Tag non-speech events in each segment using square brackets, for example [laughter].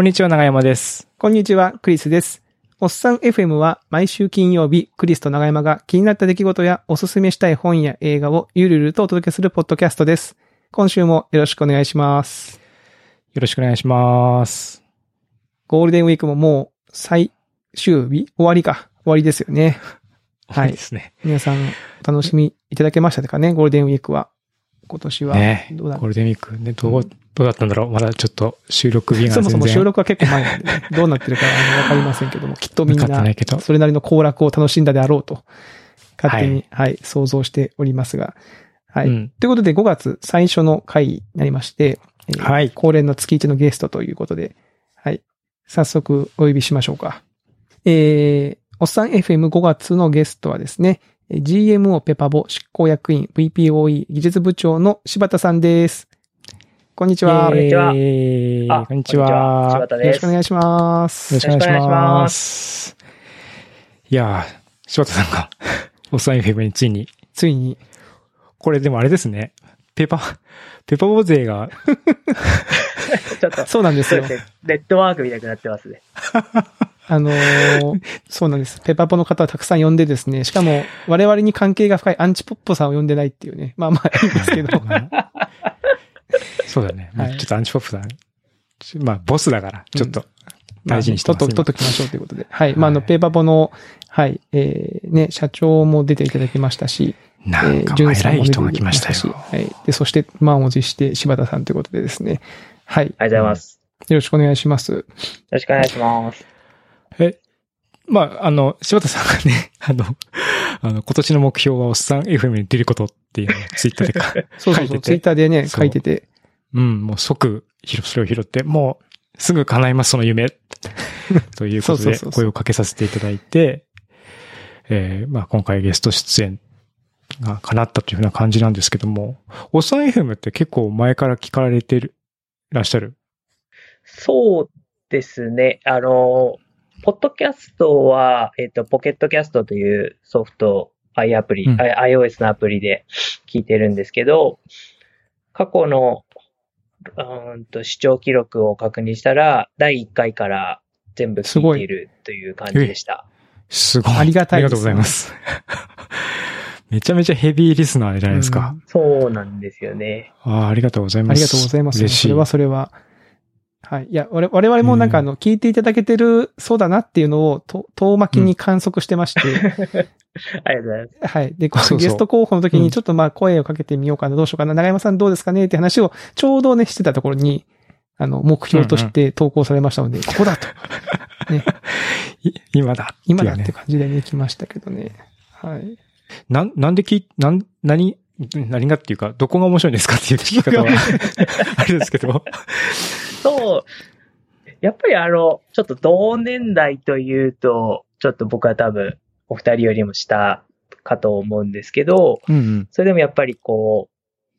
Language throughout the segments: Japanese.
こんにちは、長山です。こんにちは、クリスです。おっさん FM は毎週金曜日、クリスと長山が気になった出来事やおすすめしたい本や映画をゆるゆるとお届けするポッドキャストです。今週もよろしくお願いします。よろしくお願いします。ゴールデンウィークももう最終日終わりか。終わりですよね。[laughs] はいですね。皆さんお楽しみいただけましたかね、ゴールデンウィークは。今年は。ねどうだゴールデンウィークね、どう、どうだったんだろうまだちょっと収録日がそもそも収録は結構前なんでね、どうなってるかわかりませんけども、きっとみんな。それなりの行楽を楽しんだであろうと、勝手に、はい、想像しておりますが。はい。うんということで、5月最初の回になりまして、えーはい恒例の月1のゲストということで、はい。早速お呼びしましょうか。えー、おっさん FM5 月のゲストはですね、えー GMO ペパボ執行役員 VPOE 技術部長の柴田さんです。こんにちは。こんにちはこんにちは。よ。ろしくお願いします。よろしくお願いしま。ますいやー、柴田さんが、[laughs] おっさん FM についに、ついに、これでもあれですね。ペーパー、ペーパーボー勢が、[laughs] ちょっと、そうなんですよ。ネットワークみたいになってますね。[laughs] あのーそうなんです。ペパポの方はたくさん呼んでですね、しかも我々に関係が深いアンチポッポさんを呼んでないっていうね。まあまあいいんですけど。[laughs] そうだね。はいちょっとアンチポップだ。ちまあ、ボスだから、ちょっと、大事にしてます。まあねとっと、とっときましょうということで。はい。まあ、あの、ペーパポの、はい、えー、ね、社長も出ていただきましたし、今なんか、偉い人が来ましたし、よ。はい。で、そして、満を持して柴田さんということでですね。はい。ありがとうございます。よろしくお願いします。よろしくお願いします。え、まあ、あの、柴田さんがね、あの、あの、今年の目標はおっさん FM に出ることっていうのをツイッターでか [laughs] そうそうそう、書いててツイッターでね、書いてて。うん、もう即、ひろ、それを拾って、もう、すぐ叶います、その夢。[laughs] ということで、声をかけさせていただいて、えー、まあ今回ゲスト出演が叶ったというふうな感じなんですけども、おっさん FM って結構前から聞かれてる、らっしゃる？そうですね。あの、ポッドキャストは、えっ、と、ポケットキャストというソフト、i アプリ、うん iOS のアプリで聞いてるんですけど、過去の、うーんと視聴記録を確認したら、第1回から全部聞いているという感じでした。すごい。ありがたいありがとうございます。[laughs] めちゃめちゃヘビーリスナーじゃないですか。そうなんですよね。ああ、ありがとうございます。ありがとうございます。嬉しい。それはそれは。はい。いや、我々我々もなんかあの、聞いていただけてる、そうだなっていうのを、と遠巻きに観測してまして、[laughs] ありがとうございます。はい。で、このゲスト候補の時うんにちょっとまあ声をかけてみようかな、どうしようかな、長山さんどうですかねって話をちょうどね、してたところに、あの、目標として投稿されましたので、ここだと。ね。[laughs] い今だね。今だって感じでね、来ましたけどね。はい。なん、なんでき、なん、何、何がっていうか、どこが面白いんですかっていう聞き方は、[laughs] あれですけど。そう。やっぱりあの、ちょっと同年代というと、ちょっと僕は多分、お二人よりも下かと思うんですけど、うんうん。それでもやっぱりこ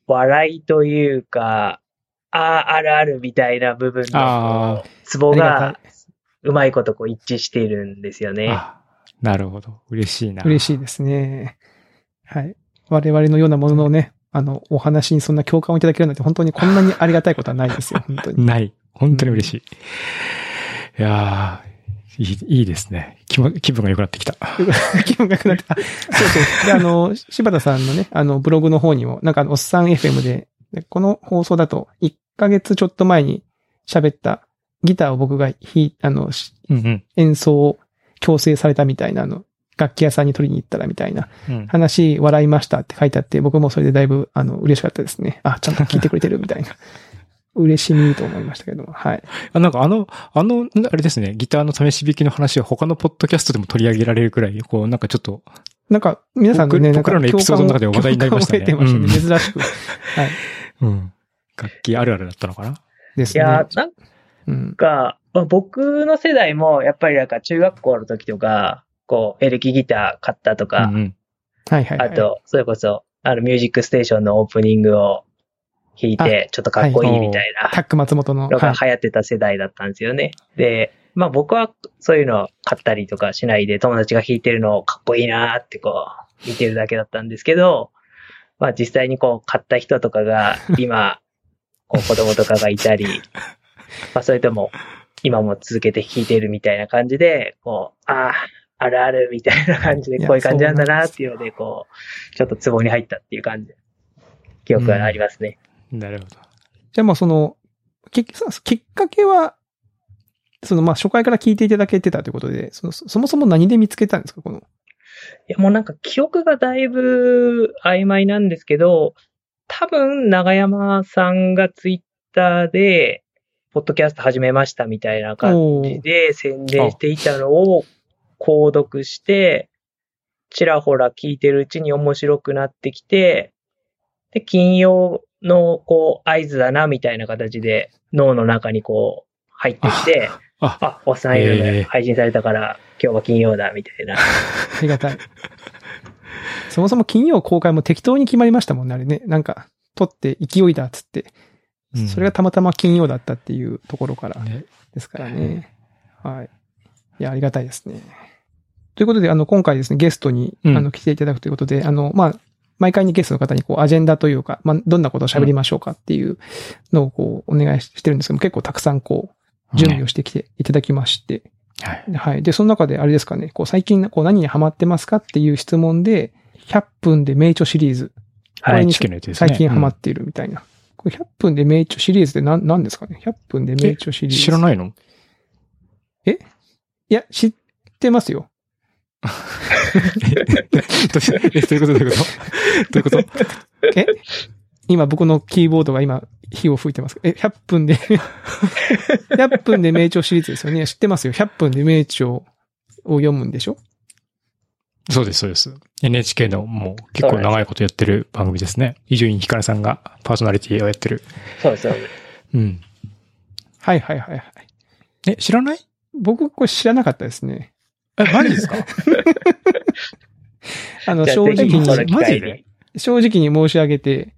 う、笑いというか、ああ、あるあるみたいな部分あのツボがが、うまいことこう一致しているんですよね。あ、なるほど。嬉しいな。嬉しいですね。はい。我々のようなもののね、あの、お話にそんな共感をいただけるなんて本当にこんなにありがたいことはないですよ、[laughs] 本当に。ない。本当に嬉しい。いやーいい、いいですね。気も気分が良くなってきた。[laughs] 気分が良くなって、あ、そうそう。で、あの、柴田さんのね、あの、ブログの方にも、なんかおっさん FM で、でこの放送だと、1ヶ月ちょっと前に喋ったギターを僕が弾い、あの、しうんうん。演奏を強制されたみたいな、あの、楽器屋さんに取りに行ったらみたいなうん話、笑いましたって書いてあって、僕もそれでだいぶ、あの、嬉しかったですね。あ、ちゃんと聞いてくれてるみたいな。[laughs] 嬉しみと思いましたけども、はい。あ、なんかあの、あの、あれですね、ギターの試し弾きの話は他のポッドキャストでも取り上げられるくらい、こう、なんかちょっと、なんか、皆さんのね、僕なんか僕らのエピソードの中では話題になりましたねてましたね。うん珍しく。はい。[laughs] うん。楽器あるあるだったのかな？ですね。いやー、なんうん。か、まあ僕の世代も、やっぱりなんか中学校の時とか、こう、エレキギター買ったとか、うんうん。はいはい、はい。あ、と、それこそ、あの、ミュージックステーションのオープニングを弾いて、ちょっとかっこいいみたいなタック松本の。のがはい。流行ってた世代だったんですよね。で、まあ僕はそういうのを買ったりとかしないで、友達が弾いてるのをかっこいいなーってこう、見てるだけだったんですけど、まあ実際にこう買った人とかが [laughs] 今、こう子供とかがいたり、[laughs] まあそれとも今も続けて弾いてるみたいな感じで、こう、ああ、あるあるみたいな感じで、こういう感じなんだなっていうので、こう、ちょっとツボに入ったっていう感じ、記憶がありますね。なるほど。じゃあもうその、きっかけは、そのまあ初回から聞いていただけてたということで、そのそもそも何で見つけたんですかこの？いや、もうなんか記憶がだいぶ曖昧なんですけど、多分、長山さんがツイッターで、ポッドキャスト始めましたみたいな感じで宣伝していたのを購読して、ちらほら聞いてるうちに面白くなってきて、で、金曜のこう合図だなみたいな形で脳の中にこう入ってきて、あ、あ、おっさんいるええね。配信されたから今日は金曜だみたいな。[laughs] ありがたい。そもそも金曜公開も適当に決まりましたもんね、あれね。なんか、撮って勢いだっつって。うんそれがたまたま金曜だったっていうところからねですからね。はい。いや、ありがたいですね。ということで、あの、今回ですね、ゲストに、うんあの、来ていただくということで、あの、まあ、毎回にゲストの方に、こう、アジェンダというか、まあ、どんなことを喋りましょうかっていうのを、こう、お願いしてるんですけども、結構たくさん、こう、準備をしてきていただきまして、はい。はい。で、その中であれですかね、こう最近こう何にハマってますかっていう質問で、100分で名著シリーズ。これに NHK のやつですね。最近ハマっているみたいな。これ100分で名著シリーズって何、何ですかね ?100 分で名著シリーズ。知らないの？いや、知ってますよ。[laughs] どうし [laughs] [laughs] え、どういうことどういうこと？どういうこと？え？今僕のキーボードが今火を吹いてます。え、100分で、100分で名著シリーズですよね。知ってますよ。100分で名著を読むんでしょ？そうです、そうです。NHK のもう結構長いことやってる番組ですね。伊集院光さんがパーソナリティをやってる。そうですそうです。うん。はいはいはいはい。え、知らない？僕これ知らなかったですね。え、マジですか？[laughs] あの、正直にマジでに。正直に申し上げて、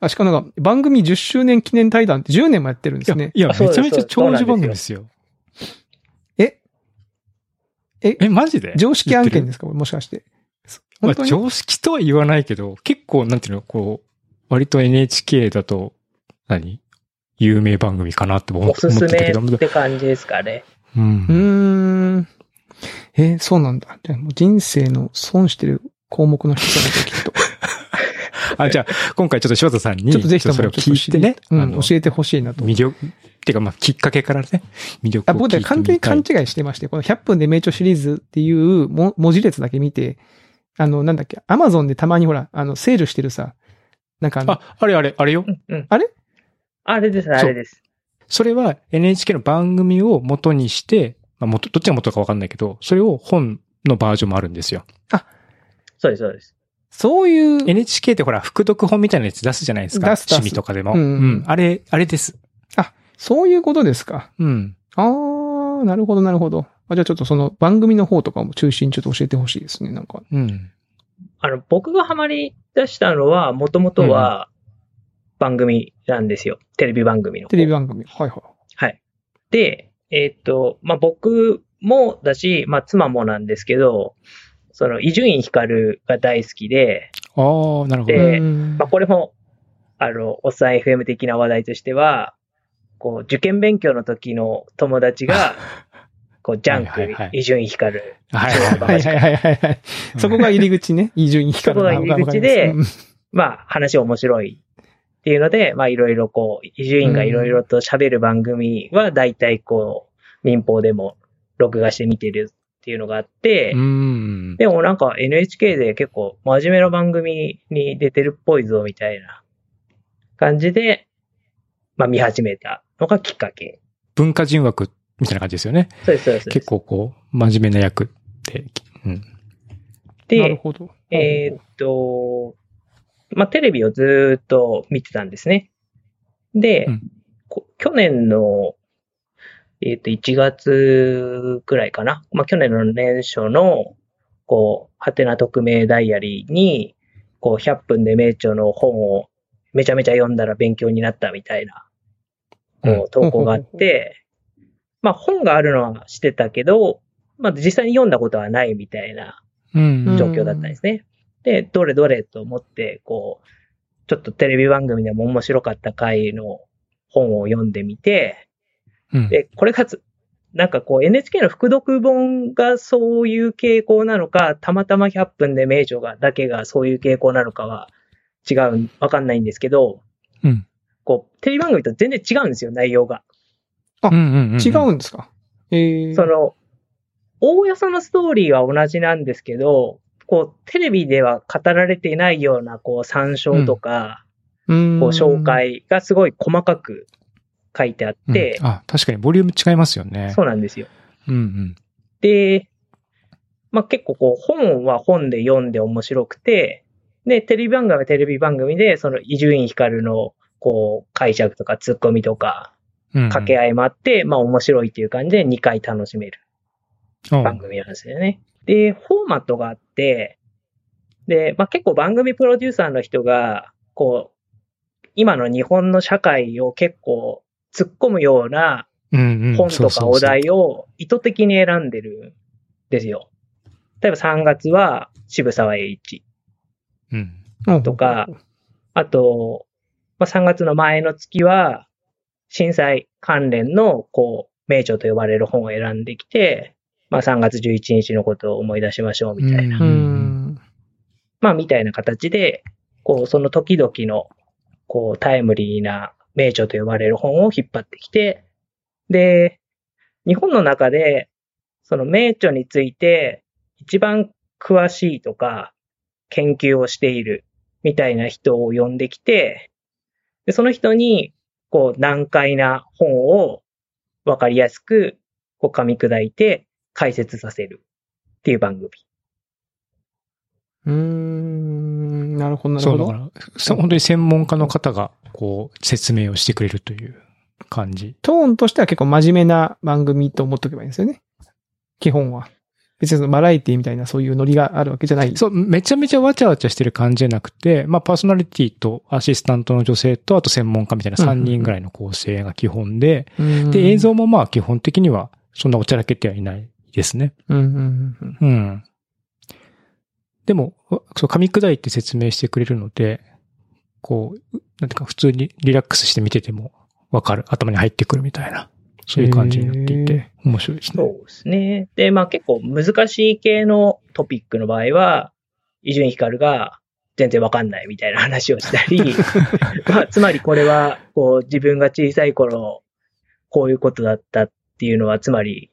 あ、しかもなんか番組10周年記念対談って10年もやってるんですね。いや、めあそうですちゃめちゃ長寿番組ですよ。えええ、マジで？常識案件ですか？もしかして。まあ、常識とは言わないけど、結構、なんていうの、こう、割と NHK だと、何？有名番組かなって思ってたけど。って感じですかね。う。うんーん。えーそうなんだ。じゃあもう人生の損してる項目の一つなんだきっと。[laughs] あ、じゃあ、今回ちょっと柴田さんに、ちょっとぜひともそれを聞いてね、うん教えてほしいなと。魅力、っていうか、まあ、きっかけからね、魅力あ、を聞いてみたい。僕で完全に勘違いしてまして、この100分で名著シリーズっていうも文字列だけ見て、あの、なんだっけ、アマゾンでたまにほら、あの、セールしてるさ、なんかあの、あ、あれあれ、あれよう。んうん。あれ？あれです、あれです。それは NHK の番組を元にして、まあ、元、どっちが元かわかんないけど、それを本のバージョンもあるんですよ。そうです、そうです。そういう、NHK ってほら、副読本みたいなやつ出すじゃないですか。出す出す趣味とかでも。うんうんあれ、あれです。そういうことですか。うん。あー、なるほど、なるほど。あじゃあちょっとその番組の方とかも中心にちょっと教えてほしいですね、なんか。うん。あの、僕がハマり出したのは、もともとは番組なんですよ。テレビ番組の方。テレビ番組。はいはい。はい。で、えーっと、まあ、僕もだし、まあ、妻もなんですけど、その、伊集院光が大好きで、ああ、なるほど。でうんまあ、これも、あの、おっさん FM 的な話題としては、こう、受験勉強の時の友達が、[laughs] こう、ジャンク伊集院光、はいはいははいい。はい。そこが入り口ね。伊集院光そこが入り口でまあ、話面白いっていうので、まあ、いろいろこう、伊集院がいろいろと喋る番組は、大体こう、民放でも録画して見てるっていうのがあって、うん。でもなんか NHK で結構真面目な番組に出てるっぽいぞみたいな感じで、まあ見始めたのがきっかけ。文化人枠みたいな感じですよね。そうです、そうです。結構こう、真面目な役って。うん。なるで、ほど。えーっと、まあテレビをずーっと見てたんですね。で、うんこ去年の、えーっと、1月くらいかな。まあ去年の年初の、こう、ハテナ匿名ダイアリーに、こう、100分で名著の本をめちゃめちゃ読んだら勉強になったみたいな、こう、投稿があって、[laughs] まあ本があるのは知ってたけど、まあ実際に読んだことはないみたいなうん。状況だったんですね。で、どれどれと思って、こう、ちょっとテレビ番組でも面白かった回の本を読んでみて、うん。で、これがつ、なんかこう NHK の副読本がそういう傾向なのか、たまたま100分で名著が、だけがそういう傾向なのかは違う、わかんないんですけど、うん。こう、テレビ番組と全然違うんですよ、内容が。うんうんうん。違うんですか？ええその、大およそのストーリーは同じなんですけど、こう、テレビでは語られていないような、こう、参照とか、うんこう、紹。介がすごい細かく書いてあうんって、あ、確かにボリューム違いますよね。そうなんですよ。うんうん。で、まあ、結構こう、本は本で読んで面白くて、で、テレビ番組はテレビ番組で、その伊集院光の、こう、解釈とか突っ込みとか、うんうん。掛け合いもあって、まあ、面白いっていう感じで2回楽しめるうん番組なんですよね。で、フォーマットがあって、で、まあ、結構番組プロデューサーの人が、こう、今の日本の社会を結構突っ込むような。本とかお題を意図的に選んでるんですよ。例えば3月は渋沢栄一うん。うんとか、あと、まあ、3月の前の月は震災関連のこう名著と呼ばれる本を選んできて、まあ、3月11日のことを思い出しましょうみたいな。う。ん。まあ、みたいな形で、こう、その時々の、こう、タイムリーな名著と呼ばれる本を引っ張ってきて、で、日本の中で、その名著について一番詳しいとか、研究をしているみたいな人を呼んできて、でその人に、こう、難解な本をわかりやすく、こう、噛み砕いて解説させるっていう番組。うーん。なるほど、なるそう、ほど。だから、そう本当に専門家の方が、こう、説明をしてくれるという感じ。トーンとしては結構真面目な番組と思っとけばいいんですよね。基本は。別にそのバラエティみたいなそういうノリがあるわけじゃない。そう、めちゃめちゃわちゃわちゃしてる感じじゃなくて、まあ、パーソナリティとアシスタントの女性と、あと専門家みたいな3人ぐらいの構成が基本で、うんで、映像もまあ、基本的には、そんなおちゃらけてはいないですね。うんうんうんうん。でも、そう、噛み砕いて説明してくれるので、こう、なんていうか、普通にリラックスして見ててもわかる、頭に入ってくるみたいな、そういう感じになっていへて、面白いですね。そうですね。で、まあ結構難しい系のトピックの場合は、伊集院光が全然わかんないみたいな話をしたり、[laughs] まあつまりこれは、こう自分が小さい頃、こういうことだったっていうのは、つまり、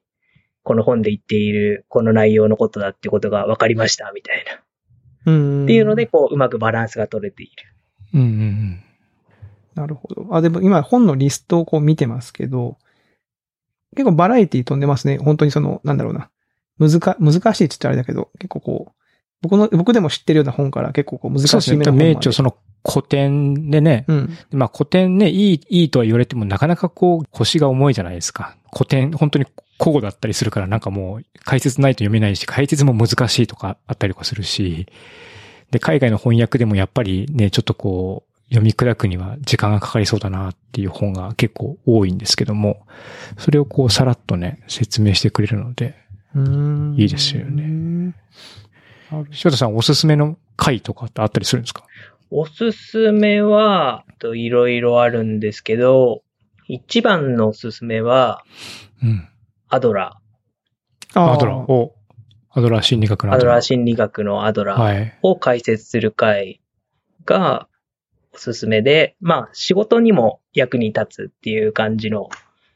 この本で言っているこの内容のことだってことが分かりましたみたいな。うん。っていうので、こううまくバランスが取れている。うんうんうん。なるほど。あ、でも今本のリストをこう見てますけど、結構バラエティ飛んでますね。本当にその、なんだろうな。難か、難しいって言ったらあれだけど、結構こう、僕の、僕でも知ってるような本から結構こう難そうですね。しいめの本まで名著、その古典でね、うん。まあ古典ね、いい、いいとは言われてもなかなかこう腰が重いじゃないですか。古典、本当に古語だったりするからなんかもう解説ないと読めないし、解説も難しいとかあったりとかするし、で、海外の翻訳でもやっぱりね、ちょっとこう、読み砕くには時間がかかりそうだなっていう本が結構多いんですけども、それをこうさらっとね、説明してくれるので、うんいいですよね。柴田さんおすすめの回とかってあったりするんですか？おすすめは、といろいろあるんですけど、一番のおすすめは、うん。アドラあアドラーを、アドラー心理学ー。のアドラー心理学のアドラーはい。を解説する回がおすすめで、まあ仕事にも役に立つっていう感じの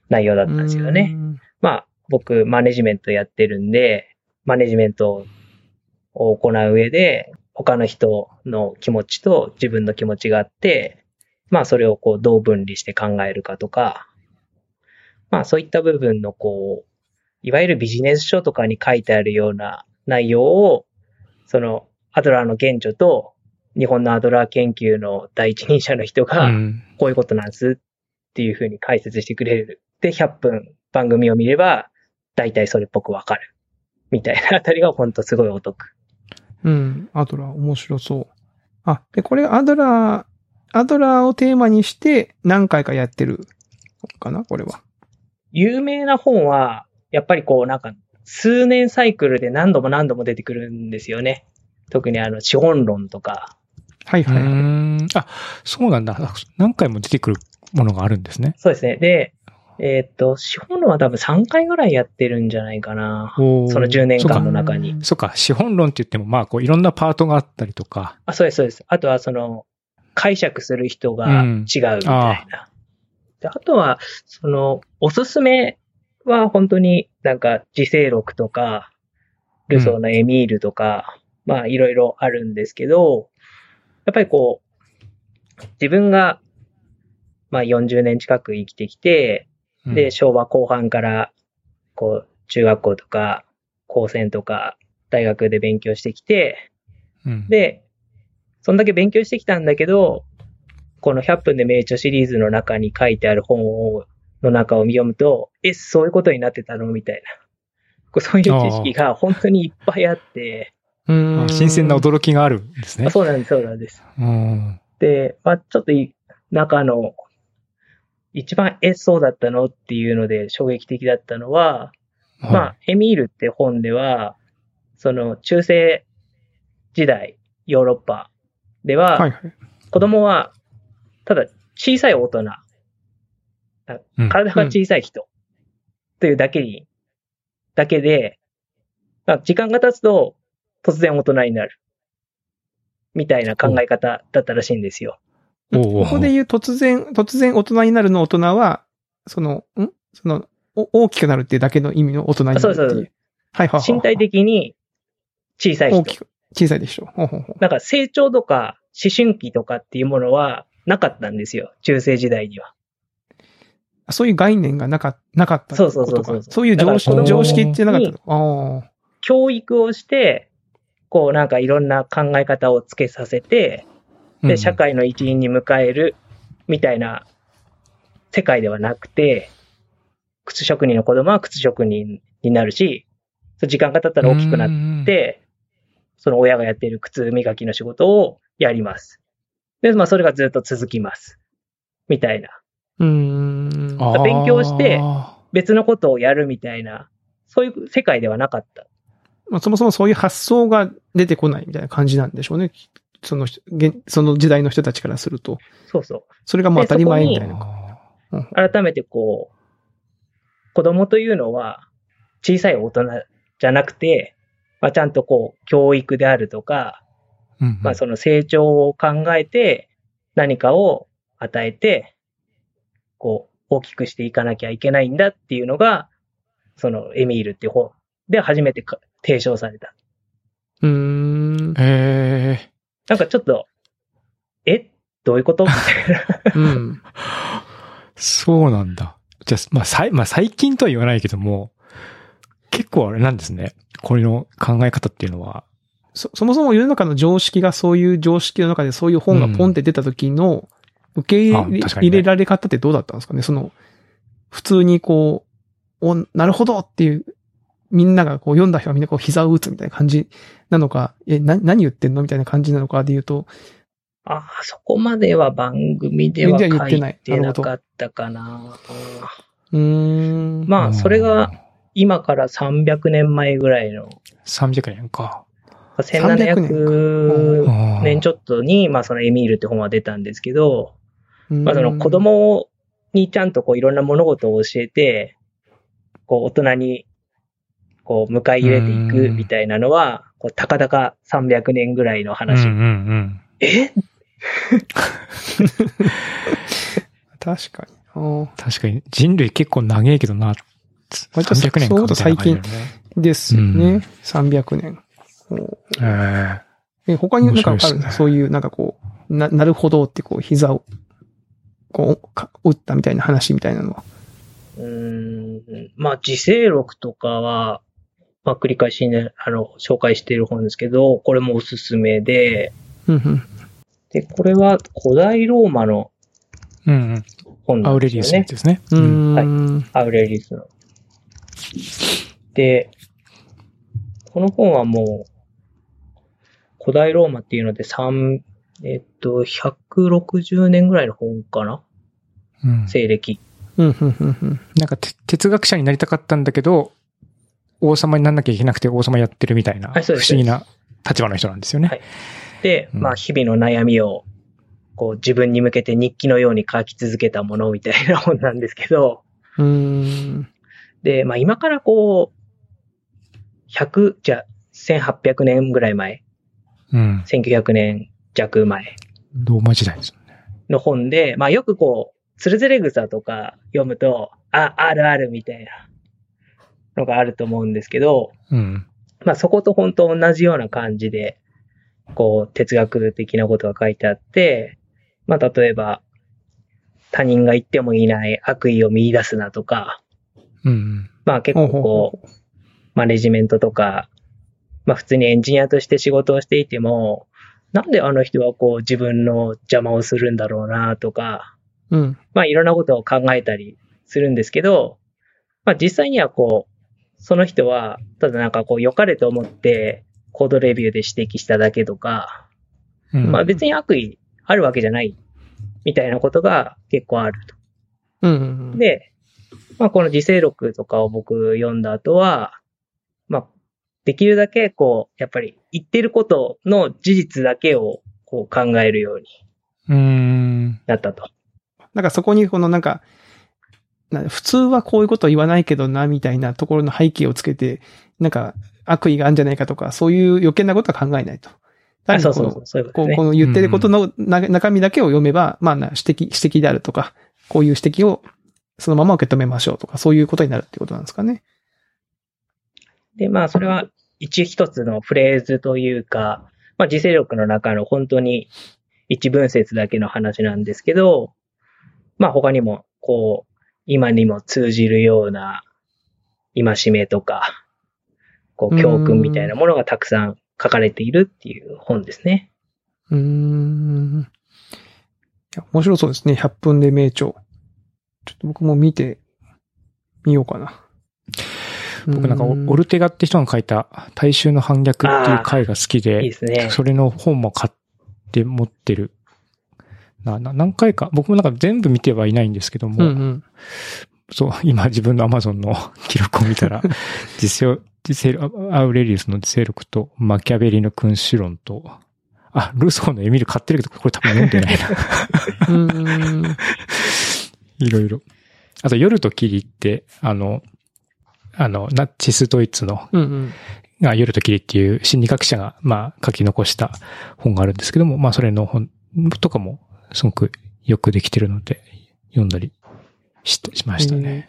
内容だったんですよね。。まあ僕マネジメントやってるんで、マネジメントを行う上で、他の人の気持ちと自分の気持ちがあって、まあそれをこうどう分離して考えるかとか、まあそういった部分のこう、いわゆるビジネス書とかに書いてあるような内容を、そのアドラーの原著と日本のアドラー研究の第一人者の人が、うん。こういうことなんですっていうふうに解説してくれる。で、100分番組を見れば、大体それっぽくわかる。みたいなあたりが本当すごいお得。うん。アドラー、面白そう。あ、で、これアドラー、アドラーをテーマにして何回かやってるのかなこれは。有名な本は、やっぱりこうなんか、数年サイクルで何度も何度も出てくるんですよね。特にあの、資本論とか。うはいはいあ、そうなんだ。何回も出てくるものがあるんですね。そうですね。で、えっ、と、資本論は多分3回ぐらいやってるんじゃないかな。その10年間の中に。そうか、資本論って言っても、まあ、こう、いろんなパートがあったりとか。あ、そうです、そうです。あとはその、解釈する人が違うみたいな。であとは、その、おすすめは本当になんか、自制録とか、ルソーのエミールとか、まあ、いろいろあるんですけど、やっぱりこう、自分が、まあ、40年近く生きてきて、うん。で、、昭和後半から、こう、中学校とか、高専とか、大学で勉強してきて、うん、で、そんだけ勉強してきたんだけど、この100分で名著シリーズの中に書いてある本を、の中を読むと、え、そういうことになってたの？みたいな。こうそういう知識が本当にいっぱいあって、うーん。あ新鮮な驚きがあるんですねあ。そうなんです、そうなんです。うん。で、まあちょっとい中の、一番、え、そうだったの？っていうので衝撃的だったのは、まあ、エミールって本では、その中世時代、ヨーロッパでは、はいはい。子供は、ただ小さい大人、体が小さい人というだけに、だけで、まあ時間が経つと突然大人になる。みたいな考え方だったらしいんですよ。ここで言う突然、突然大人になるの大人は、その、ん？その、お大きくなるっていうだけの意味の大人になるっていう。そうそうそうはいはいはい。身体的に小さい人。大きく、小さいでしょ。ほうほうほうなんか成長とか思春期とかっていうものはなかったんですよ。中世時代には。そういう概念がなかなかったってことか。そうそうそうそうそういう常識常識ってなかったの。教育をして、こうなんかいろんな考え方をつけさせて、で、社会の一員に迎えるみたいな世界ではなくて、靴職人の子供は靴職人になるし、そう時間が経ったら大きくなっっ、て、その親がやっている靴磨きの仕事をやります。で、まあそれがずっと続きます。みたいな。うーん。勉強して別のことをやるみたいな、そういう世界ではなかった。まあ、そもそもそういう発想が出てこないみたいな感じなんでしょうね。そのその時代の人たちからすると。そうそう。それがもう当たり前みたいな。あ改めてこう、子供というのは小さい大人じゃなくて、まあ、ちゃんとこう、教育であるとか、ーうんまあ、その成長を考えて何かを与えて、こう、大きくしていかなきゃいけないんだっていうのが、そのエミールっていう本で初めてか提唱された。うーん。ええなんかちょっと、え？どういうこと？みたいな。うん。そうなんだ。じゃあ、まあ、さい、まあ、最近とは言わないけども、結構あれなんですね。これの考え方っていうのは。そ、そもそも世の中の常識がそういう常識の中でそういう本がポンって出た時の受け入れ,、られ方ってどうだったんですかね？その、普通にこう、お、なるほどっていう、みんながこう読んだ人はみんなこう膝を打つみたいな感じなのか、え、な、何言ってんのみたいな感じなのかで言うと、ああ、そこまでは番組では書ってないいてなかったかな。うーん。まあ、それが、今から300年前ぐらいの、300年か。1700あー年ちょっとに、まあそのエミールって本は出たんですけど、うん、まあその子供にちゃんとこういろんな物事を教えて、こう大人にこう迎え入れていくみたいなのは、こうたかだか300年ぐらいの話。うんうんうん。え？確かに。確かに人類結構長いけどな。割と300年かみたいな感じだよね。ですよね。うん300年。ええ、他になんかねかそういう、なんかこう、な、なるほどってこう、膝を、こう、か打ったみたいな話みたいなのは？うーん、まあ自制録とかは、まあ繰り返しね、あの、紹介している本ですけど、これもおすすめで、うんうん。で、これは古代ローマのえうんうん。本なアウレリウんですよね。スですね。うーん。アウレリスの。で、この本はもう、古代ローマっていうので3、えっと、160年ぐらいの本かな？うん西暦。うん、うん、うん、うん。なんかて哲学者になりたかったんだけど、王様になんなきゃいけなくて王様やってるみたいな、不思議な立場の人なんですよね。はいで、うんまあ、日々の悩みを、こう、自分に向けて日記のように書き続けたものみたいな本なんですけど、うーん。で、まあ今からこう、100、じゃあ1800年ぐらい前、うん。1900年弱前ローマ時代ですよね。の本で、まあよくこう、つるずれ草とか読むと、あ、あるあるみたいなのがあると思うんですけど、うん。まあそこと本当同じような感じで、こう哲学的なことが書いてあって、まあ例えば、他人が言ってもいない悪意を見出すなとか、うん。まあ結構こう、マネジメントとか、まあ普通にエンジニアとして仕事をしていても、なんであの人はこう自分の邪魔をするんだろうなとか、うん。まあいろんなことを考えたりするんですけど、まあ実際にはこう、その人は、ただなんかこう良かれと思ってコードレビューで指摘しただけとか、うん。まあ別に悪意あるわけじゃないみたいなことが結構あると。うん。で、まあこの自制録とかを僕読んだ後は、まあできるだけこう、やっぱり言ってることの事実だけをこう考えるように。なったと。なんかそこにこのなんか、な普通はこういうこと言わないけどな、みたいなところの背景をつけて、なんか悪意があるんじゃないかとか、そういう余計なことは考えないと。あ、そうそうそう、そういうこね。この言ってることのな中身だけを読めば、まあな、指摘、指摘であるとか、こういう指摘をそのまま受け止めましょうとか、そういうことになるってことなんですかね。で、まあそれは一一つのフレーズというか、まあ自制力の中の本当に一文節だけの話なんですけど、まあ他にもこう、今にも通じるような戒めとか、こう教訓みたいなものがたくさん書かれているっていう本ですね。うーん。いや、面白そうですね。100分で名著。ちょっと僕も見てみようかな。僕なんかオ、ルテガって人が書いた大衆の反逆っていう回が好きいいでね。それの本も買って持ってる。な、な、何回か、僕もなんか全部見てはいないんですけども、うんうん。そう、今自分の Amazon の記録を見たら、[laughs] 実践、実践、アウレリウスの実践力と、マキャベリの君主論と、あ、ルソーのエミル買ってるけど、これ多分読んでないな。[laughs] いろいろ。あと、夜と霧って、あの、あの、ナチスドイツの、うんうん。が夜と霧っていう心理学者が、まあ、書き残した本があるんですけども、まあ、それの本とかも、すごくよくできてるので、読んだりししましたね。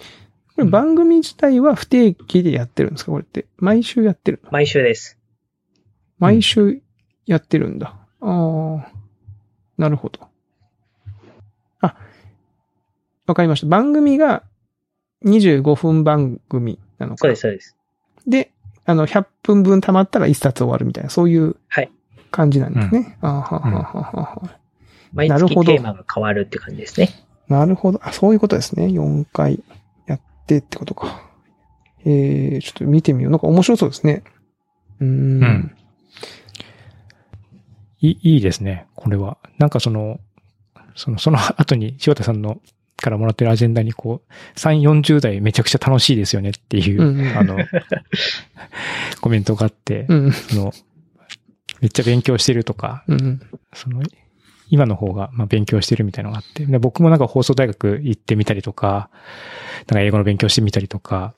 これ番組自体は不定期でやってるんですか？これって。毎週やってるの？毎週です。毎週やってるんだ。ああ。なるほど。あ、わかりました。番組が25分番組なのか。そうです、そうです。で、あの、100分分溜まったら1冊終わるみたいな、そういうはい感じなんですね。あははははは毎なるほど月テーマが変わるって感じですね。なるほど。あ、そういうことですね。4回やってってことか。えー、ちょっと見てみよう。なんか面白そうですね。うーん。うんいい、いいですね、これは。なんかその、その、その後に塩田さんのからもらってるアジェンダにこう、3、40代めちゃくちゃ楽しいですよねっていう、うんうんあの、[laughs] コメントがあって、うん。その、めっちゃ勉強してるとか、うん。その、今の方が、まあ、勉強してるみたいなのがあって、で僕もなんか放送大学行ってみたりとか、なんか英語の勉強してみたりとか、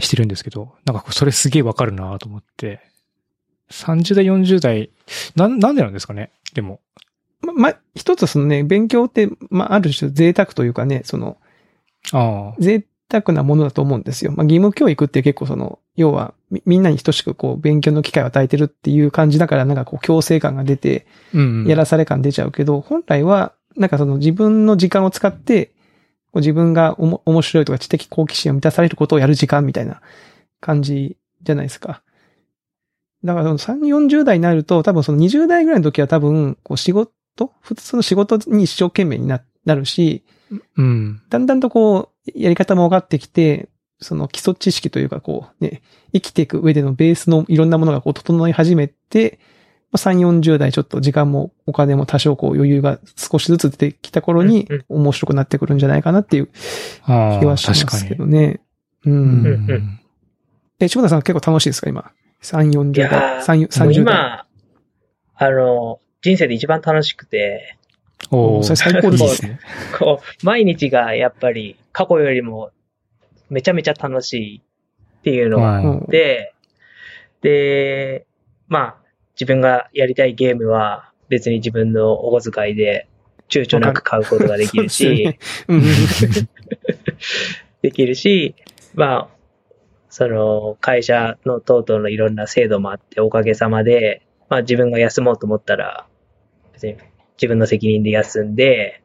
してるんですけど、なんかそれすげえわかるなと思って、30代、40代、なん、なんでなんですかねでも。ま、ま、一つそのね、勉強って、まあ、ある種贅沢というかね、その、ああ。贅沢なものだと思うんですよ。まあ、義務教育って結構その、要は、みみんなに等しくこう、勉強の機会を与えてるっていう感じだから、なんかこう、強制感が出て、うん。やらされ感出ちゃうけど、本来は、なんかその自分の時間を使って、こう自分がおも面白いとか知的好奇心を満たされることをやる時間みたいな感じじゃないですか。だからその3、40代になると、多分その20代ぐらいの時は多分、こう仕事普通の仕事に一生懸命にななるし、うん。だだんだんとこう、やり方も分かってきて、その基礎知識というかこうね、生きていく上でのベースのいろんなものがこう整い始めて、まあ3、40代ちょっと時間もお金も多少こう余裕が少しずつ出てきた頃にうん面白くなってくるんじゃないかなっていうああ、気はしますけ確かに。どね。う。うんうんうんん。え、柴田さん結構楽しいですか今？3、40いや代。ー3、もう30代。今、あの、人生で一番楽しくて、おー。それ最高ですね。[laughs] こう、毎日がやっぱり過去よりもめちゃめちゃ楽しいっていうのがあって、で、まあ、自分がやりたいゲームは別に自分のお小遣いで躊躇なく買うことができるし、[laughs] できるし、まあ、その会社の等々のいろんな制度もあっておかげさまで、まあ自分が休もうと思ったら、別に自分の責任で休んで、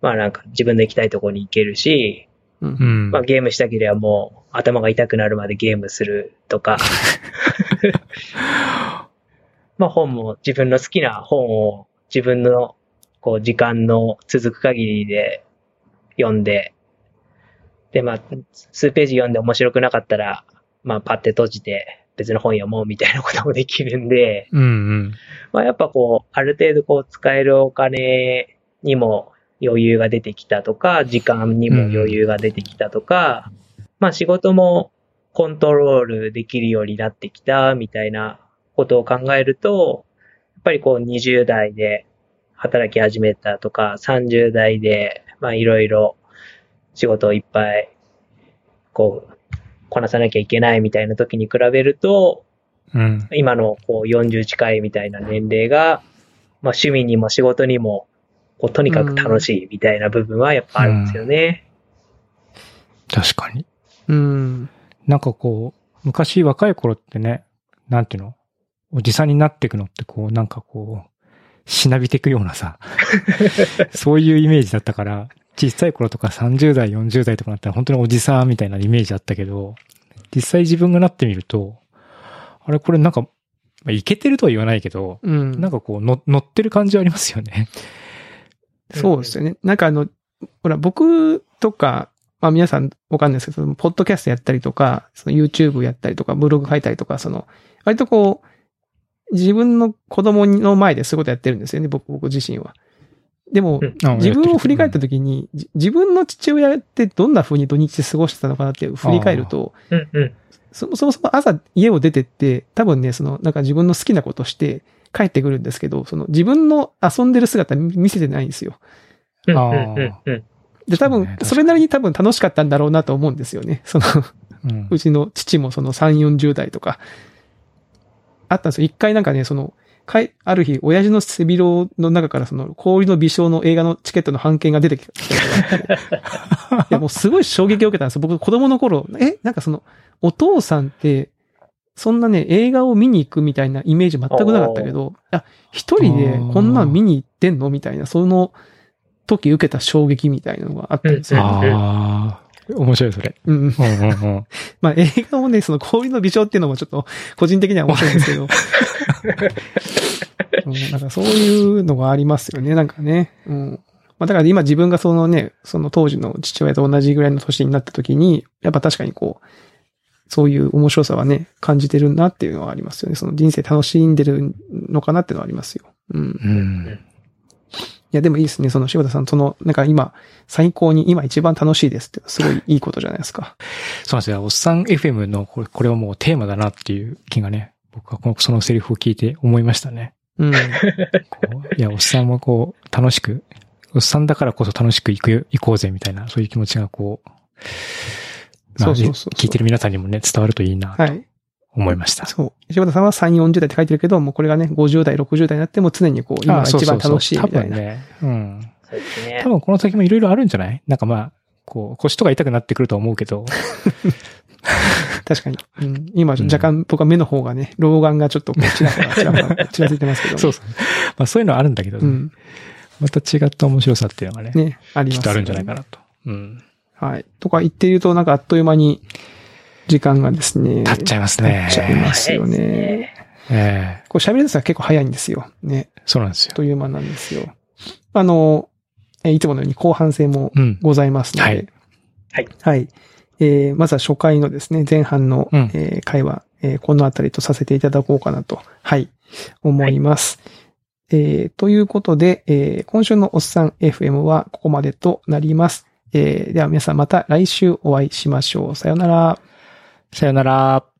まあなんか自分の行きたいところに行けるし、うんうん。まあゲームしたければもう頭が痛くなるまでゲームするとか、[laughs] まあ本も自分の好きな本を自分のこう時間の続く限りで読んで、でまあ数ページ読んで面白くなかったら、まあパッて閉じて別の本読もうみたいなこともできるんで、うんうん。まあやっぱこう、ある程度こう使えるお金にも余裕が出てきたとか、時間にも余裕が出てきたとか、まあ仕事もコントロールできるようになってきたみたいなことを考えると、やっぱりこう20代で働き始めたとか、30代でまあいろいろ仕事をいっぱいこうこなさなきゃいけないみたいな時に比べると、うん。今のこう40近いみたいな年齢が、まあ趣味にも仕事にも、こうとにかく楽しいみたいな部分はやっぱあるんですよね。確かに。うん。なんかこう、昔若い頃ってね、なんていうの？おじさんになっていくのってこう、なんかこう、しなびていくようなさ、[laughs] そういうイメージだったから、小さい頃とか30代、40代とかなったら本当におじさんみたいなイメージあったけど、実際自分がなってみると、あれこれなんか、まあ、いけてるとは言わないけど、うん。なんかこうの、乗ってる感じはありますよね。[laughs] そうですよね。なんかあの、ほら、僕とか、まあ皆さんわかんないですけど、ポッドキャストやったりとか、その YouTube やったりとか、ブログ書いたりとか、その、割とこう、自分の子供の前でそういうことやってるんですよね、僕、僕自身は。でも、うん自分を振り返った時に、じ自分の父親ってどんな風に土日で過ごしてたのかなって振り返ると。そそもそも朝家を出てって、多分ね、その、なんか自分の好きなことして帰ってくるんですけど、その自分の遊んでる姿見見せてないんですよ。で、多分それなりに多分楽しかったんだろうなと思うんですよね。その、うんうちの父もその3、40代とか、あったんですよ。一回なんかね、その、かい、ある日、親父の背広の中からその、氷の微笑の映画のチケットの半券が出てきた。[laughs] いや、もうすごい衝撃を受けたんですよ。僕、子供の頃、え、なんかその、お父さんって、そんなね、映画を見に行くみたいなイメージ全くなかったけど、あ、一人でこんなん見に行ってんのみたいな、その時受けた衝撃みたいなのがあったんですよ。面白いそれ。うん。うんうんうん。[laughs] まあ映画もね、その氷の微笑っていうのもちょっと個人的には面白いんですけど。[laughs] うん、なんかそういうのがありますよね、なんかね。うん。まあだから今自分がそのね、その当時の父親と同じぐらいの年になった時に、やっぱ確かにこう、そういう面白さはね、感じてるなっていうのはありますよね。その人生楽しんでるのかなっていうのはありますよ。うん。うん。いや、でもいいですね。その柴田さん、その、なんか今、最高に今一番楽しいですって、すごいいいことじゃないですか。[laughs] そうなんですよ。おっさん FM のこれ、これはもうテーマだなっていう気がね、僕はこの、そのセリフを聞いて思いましたね。うん。こういや、おっさんはこう、楽しく、おっさんだからこそ楽しく行くよ、行こうぜみたいな、そういう気持ちがこう、まあそうそうそうそう聞いてる皆さんにもね、伝わるといいなとはい。思いました。そう。柴田さんは3、40代って書いてるけど、もうこれがね、50代、60代になっても常にこう、今が一番楽しいみたいな。多分ね。うん。そうですね多。分この先もいろいろあるんじゃない？なんかまあ、こう、腰とか痛くなってくるとは思うけど、[laughs] 確かに。うん、今、若干僕は目の方がね、老眼がちょっとちらほら、ちらほら、[laughs] ちらついてますけども。そうそう。まあそういうのはあるんだけどね、うん。また違った面白さっていうのがね、ね、あります、きっとあるんじゃないかなと。うん。はい。とか言っていると、なんかあっという間に、時間がですね。経っちゃいますね。経っちゃいますよねええこう喋り出すのは結構早いんですよ。ね。そうなんですよ。という間なんですよ。あの、えいつものように後半戦もうん。ございますので。はい。はい。はい。えーまずは初回のですね、前半の、うんえー会話、えーこのあたりとさせていただこうかなと、はい、思います。えーということで、えー今週のおっさん FM はここまでとなります。えーでは皆さんまた来週お会いしましょう。さようなら。さよなら。